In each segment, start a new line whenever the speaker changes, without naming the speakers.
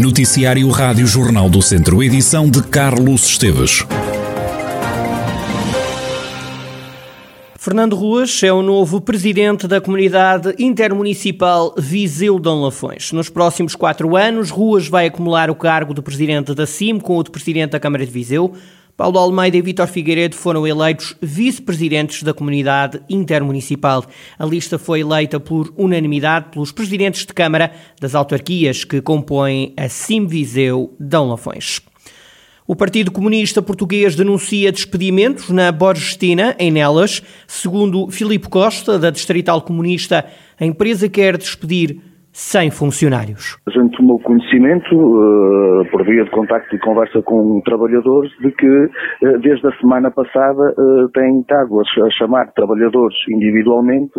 Noticiário Rádio Jornal do Centro, edição de Carlos Esteves.
Fernando Ruas é o novo presidente da comunidade intermunicipal Viseu Dom Lafões. Nos próximos quatro anos, Ruas vai acumular o cargo de presidente da CIM com o de presidente da Câmara de Viseu. Paulo Almeida e Vítor Figueiredo foram eleitos vice-presidentes da comunidade intermunicipal. A lista foi eleita por unanimidade pelos presidentes de Câmara das autarquias que compõem a CIM Viseu Dão Lafões. O Partido Comunista Português denuncia despedimentos na Borgestina, em Nelas. Segundo Filipe Costa, da Distrital Comunista, a empresa quer despedir 100 funcionários.
A gente tomou conhecimento, uh, por via de contacto e conversa com trabalhadores, de que uh, desde a semana passada uh, têm estado a, a, chamar trabalhadores individualmente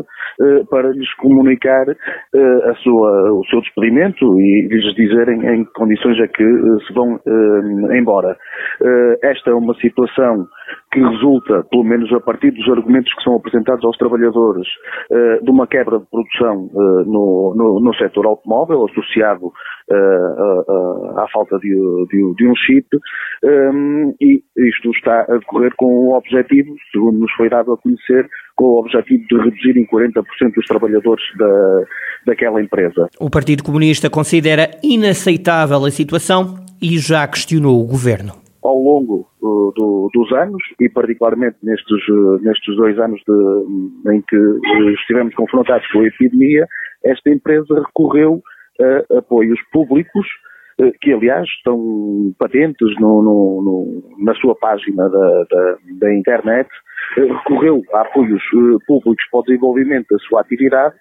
para lhes comunicar a sua, o seu despedimento e lhes dizerem em que condições é que se vão embora. esta é uma situação que resulta, pelo menos a partir dos argumentos que são apresentados aos trabalhadores, de uma quebra de produção no, no, no setor automóvel, associado uh, à falta de, de, de um chip, um, e isto está a decorrer com o objetivo, segundo nos foi dado a conhecer, com o objetivo de reduzir em 40% os trabalhadores da, daquela empresa.
O Partido Comunista considera inaceitável a situação e já questionou o governo
ao longo uh, do, dos anos e particularmente nestes, uh, nestes dois anos de, em que uh, estivemos confrontados com a epidemia, esta empresa recorreu a apoios públicos que aliás estão patentes no, no, no, na sua página da, da, da internet, recorreu a apoios públicos para o desenvolvimento da sua atividade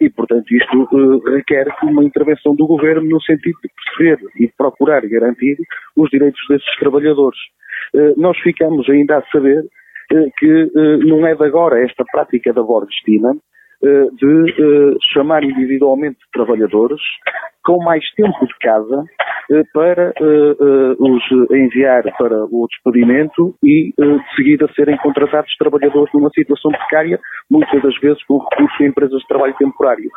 e, portanto, isto requer uma intervenção do governo no sentido de perceber e procurar garantir os direitos desses trabalhadores. Nós ficamos ainda a saber que não é de agora esta prática da Borgestina, de chamar individualmente trabalhadores com mais tempo de casa eh, para eh, eh, os enviar para o despedimento e de seguida serem contratados trabalhadores numa situação precária, muitas das vezes com recurso a empresas de trabalho temporário.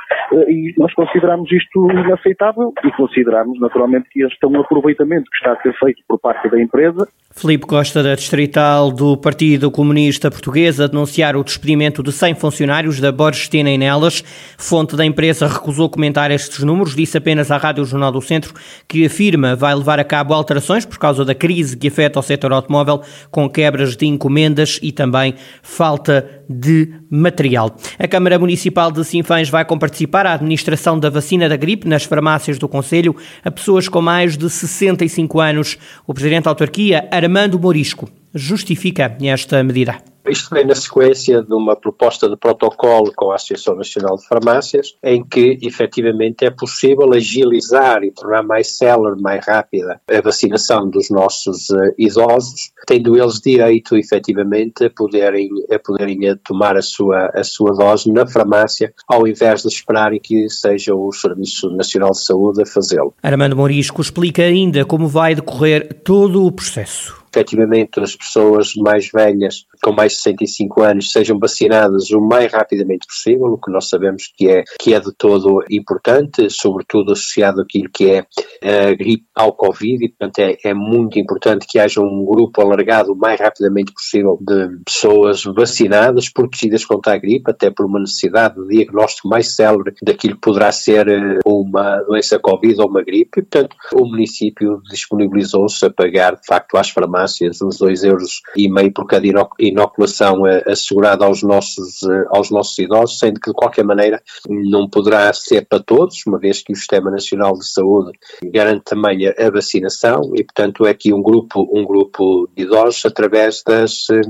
E nós consideramos isto inaceitável e consideramos naturalmente que este é um aproveitamento que está a ser feito por parte da empresa.
Filipe Costa, da Distrital do Partido Comunista Português, a denunciar o despedimento de 100 funcionários da Borgestina em Nelas. Fonte da empresa recusou comentar estes números, disse apenas à Rádio Jornal do Centro que afirma vai levar a cabo alterações por causa da crise que afeta o setor automóvel, com quebras de encomendas e também falta de material. A Câmara Municipal de Sinfãs vai comparticipar à administração da vacina da gripe nas farmácias do Conselho a pessoas com mais de 65 anos. O Presidente da Autarquia, Armando Morisco, justifica esta medida.
Isto vem na sequência de uma proposta de protocolo com a Associação Nacional de Farmácias, em que efetivamente é possível agilizar e tornar mais célere, mais rápida a vacinação dos nossos uh, idosos, tendo eles direito efetivamente a poderem, a poderem tomar a sua, a sua dose na farmácia, ao invés de esperarem que seja o Serviço Nacional de Saúde a fazê-lo.
Armando Morisco explica ainda como vai decorrer todo o processo
efetivamente as pessoas mais velhas, com mais de 65 anos, sejam vacinadas o mais rapidamente possível, o que nós sabemos que é, que é de todo importante, sobretudo associado àquilo que é a gripe ao Covid, e portanto é, é muito importante que haja um grupo alargado o mais rapidamente possível de pessoas vacinadas, protegidas contra a gripe, até por uma necessidade de diagnóstico mais célebre daquilo que poderá ser eh, uma doença Covid ou uma gripe, e portanto o município disponibilizou-se a pagar de facto às farmácias farmácias os dois euros e meio por cada inoculação eh, assegurada aos nossos, eh, aos nossos idosos, sendo que de qualquer maneira não poderá ser para todos, uma vez que o Sistema Nacional de Saúde garante também a, vacinação e, portanto, é aqui um grupo, um grupo de idosos através das, eh,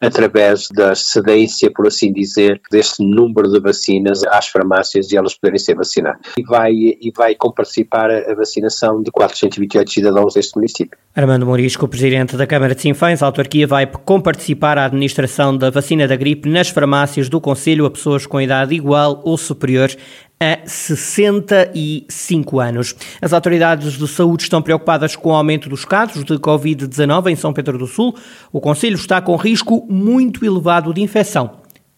através da cedência, por assim dizer, deste número de vacinas às farmácias e elas poderem ser vacinadas. E vai, e vai comparticipar a vacinação de 428 cidadãos deste município.
Armando Morisco, Presidente da Câmara de Sinfãs, a autarquia vai comparticipar à administração da vacina da gripe nas farmácias do Conselho a pessoas com idade igual ou superior a 65 anos. As autoridades de saúde estão preocupadas com o aumento dos casos de Covid-19 em São Pedro do Sul. O Conselho está com risco muito elevado de infecção.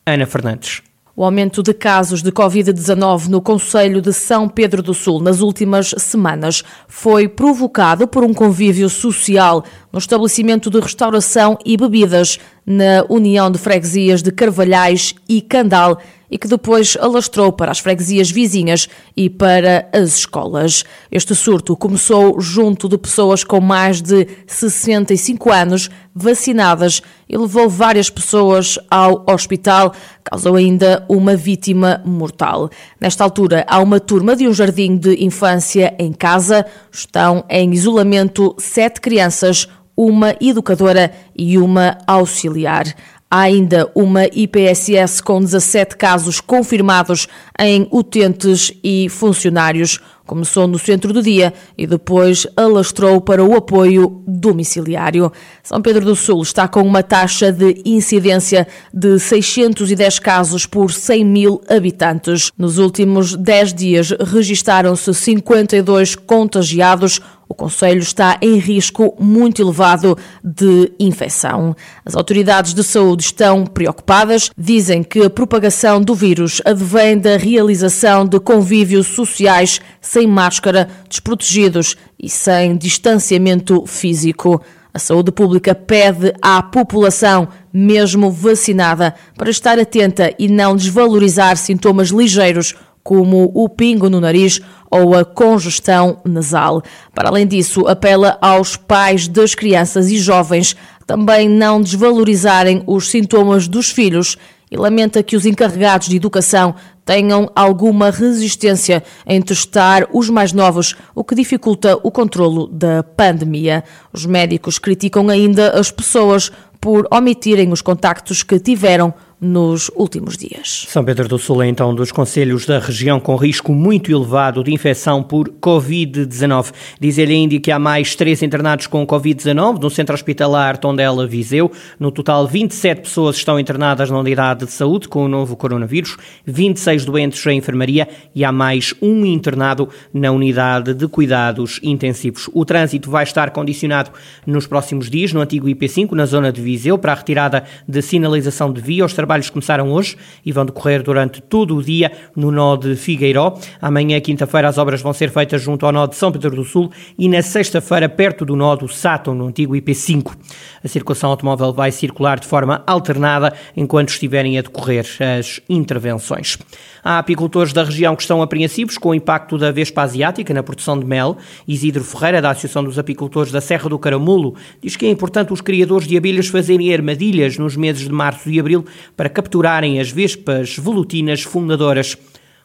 Ana Fernandes.
O aumento de casos de Covid-19 no Conselho de São Pedro do Sul nas últimas semanas foi provocado por um convívio social no estabelecimento de restauração e bebidas na União de Freguesias de Carvalhais e Candal e que depois alastrou para as freguesias vizinhas e para as escolas. Este surto começou junto de pessoas com mais de 65 anos vacinadas e levou várias pessoas ao hospital, causou ainda uma vítima mortal. Nesta altura, há uma turma de um jardim de infância em casa, estão em isolamento sete crianças, uma educadora e uma auxiliar. Há ainda uma IPSS com 17 casos confirmados em utentes e funcionários. Começou no centro do dia e depois alastrou para o apoio domiciliário. São Pedro do Sul está com uma taxa de incidência de 610 casos por 100 mil habitantes. Nos últimos 10 dias registaram-se 52 contagiados, o Conselho está em risco muito elevado de infecção. As autoridades de saúde estão preocupadas, dizem que a propagação do vírus advém da realização de convívios sociais sem máscara, desprotegidos e sem distanciamento físico. A saúde pública pede à população, mesmo vacinada, para estar atenta e não desvalorizar sintomas ligeiros como o pingo no nariz ou a congestão nasal. Para além disso, apela aos pais das crianças e jovens também não desvalorizarem os sintomas dos filhos e lamenta que os encarregados de educação tenham alguma resistência em testar os mais novos, o que dificulta o controlo da pandemia. Os médicos criticam ainda as pessoas por omitirem os contactos que tiveram nos últimos dias.
São Pedro do Sul é então um dos conselhos da região com risco muito elevado de infecção por Covid-19. Diz ele ainda que há mais três internados com Covid-19 no Centro Hospitalar Tondela Viseu. No total, 27 pessoas estão internadas na unidade de saúde com o novo coronavírus, 26 doentes em enfermaria e há mais um internado na unidade de cuidados intensivos. O trânsito vai estar condicionado nos próximos dias no antigo IP5, na zona de Viseu, para a retirada de sinalização de via. Os trabalhos começaram hoje e vão decorrer durante todo o dia no nó de Figueiró. Amanhã, quinta-feira, as obras vão ser feitas junto ao nó de São Pedro do Sul e na sexta-feira, perto do nó do Sátão, no antigo IP5. A circulação automóvel vai circular de forma alternada enquanto estiverem a decorrer as intervenções. Há apicultores da região que estão apreensivos com o impacto da Vespa Asiática na produção de mel. Isidro Ferreira, da Associação dos Apicultores da Serra do Caramulo, diz que é importante os criadores de abelhas fazerem armadilhas nos meses de março e abril para capturarem as vespas velutinas fundadoras.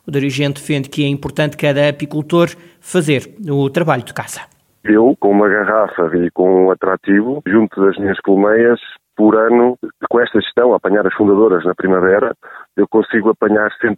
O dirigente defende que é importante cada apicultor fazer o trabalho de caça.
Eu, com uma garrafa e com um atrativo, junto das minhas colmeias, por ano, com esta gestão, apanhar as fundadoras na primavera, eu consigo apanhar sempre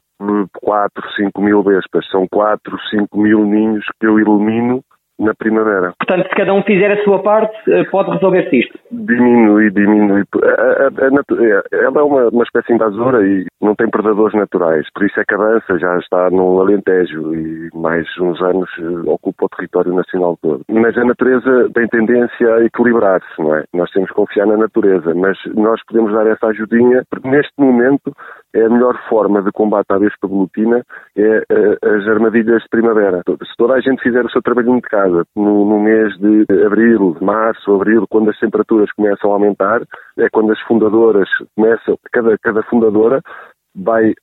4, 5 mil vespas. São 4, 5 mil ninhos que eu ilumino na primavera.
Portanto, se cada um fizer a sua parte, eh, pode resolver-se isto?
Diminui, diminui. A, a, a, ela é uma, uma espécie invasora e não tem predadores naturais, por isso é que a dança já está no Alentejo e mais uns anos eh, ocupa o território nacional todo. Mas a natureza tem tendência a equilibrar-se, não é? Nós temos que confiar na natureza, mas nós podemos dar essa ajudinha, porque neste momento é a melhor forma de combate à vespa velutina é eh, as armadilhas de primavera. Se toda a gente fizer o seu trabalhinho de casa no, no mês de abril, março, abril, quando as temperaturas começam a aumentar, é quando as fundadoras começam, cada, cada fundadora vai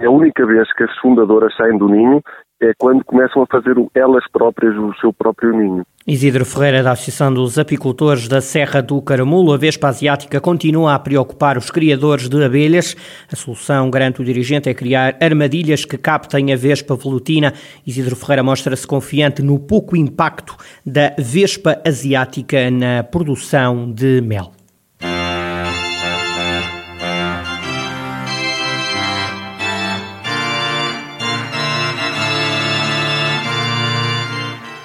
é a única vez que as fundadoras saem do ninho é quando começam a fazer elas próprias o seu próprio ninho.
Isidro Ferreira, da Associação dos Apicultores da Serra do Caramulo, a Vespa Asiática continua a preocupar os criadores de abelhas. A solução, garante o dirigente, é criar armadilhas que captem a Vespa velutina. Isidro Ferreira mostra-se confiante no pouco impacto da Vespa Asiática na produção de mel.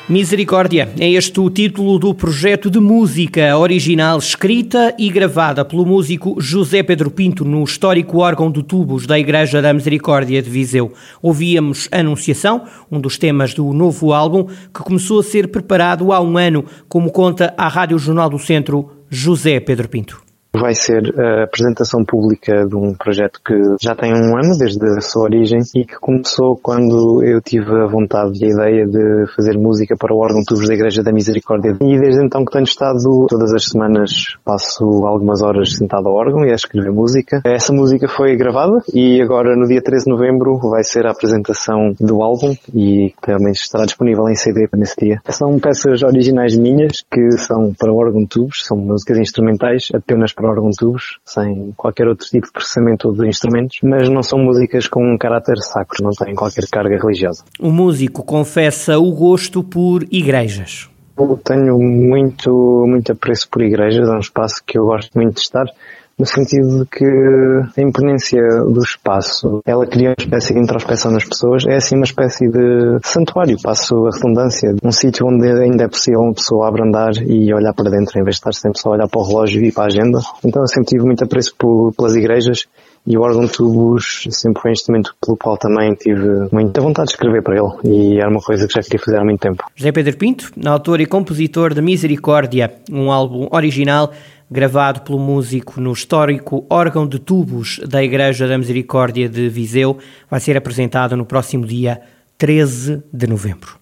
Misericórdia é este o título do projeto de música original escrita e gravada pelo músico José Pedro Pinto no histórico órgão de tubos da Igreja da Misericórdia de Viseu. Ouvíamos Anunciação, um dos temas do novo álbum que começou a ser preparado há um ano, como conta a Rádio Jornal do Centro José Pedro Pinto.
Vai ser a apresentação pública de um projeto que já tem um ano desde a sua origem e que começou quando eu tive a vontade e a ideia de fazer música para o órgão Tubos da Igreja da Misericórdia. E desde então que tenho estado todas as semanas passo algumas horas sentado ao órgão e a escrever música. Essa música foi gravada e agora no dia 13 de novembro vai ser a apresentação do álbum e também estará disponível em CD nesse dia. São peças originais minhas que são para órgão tubos, são músicas instrumentais apenas para órgão tubos, sem qualquer outro tipo de processamento de instrumentos, mas não são músicas com um caráter sacro, não têm qualquer carga religiosa.
O músico confessa o gosto por igrejas.
Eu tenho muito, muito apreço por igrejas, é um espaço que eu gosto muito de estar no sentido de que a imponência do espaço, ela cria uma espécie de introspeção nas pessoas, é assim uma espécie de santuário, passo a redundância, um sítio onde ainda é possível uma pessoa abrandar e olhar para dentro, em vez de estar sempre só a olhar para o relógio e para a agenda. Então eu sempre tive muito apreço por, pelas igrejas e o órgão de tubos sempre foi um instrumento pelo qual também tive muita vontade de escrever para ele e era uma coisa que já queria fazer há muito tempo.
José Pedro Pinto, autor e compositor de Misericórdia, um álbum original gravado pelo músico no histórico órgão de tubos da Igreja da Misericórdia de Viseu, vai ser apresentado no próximo dia 13 de novembro.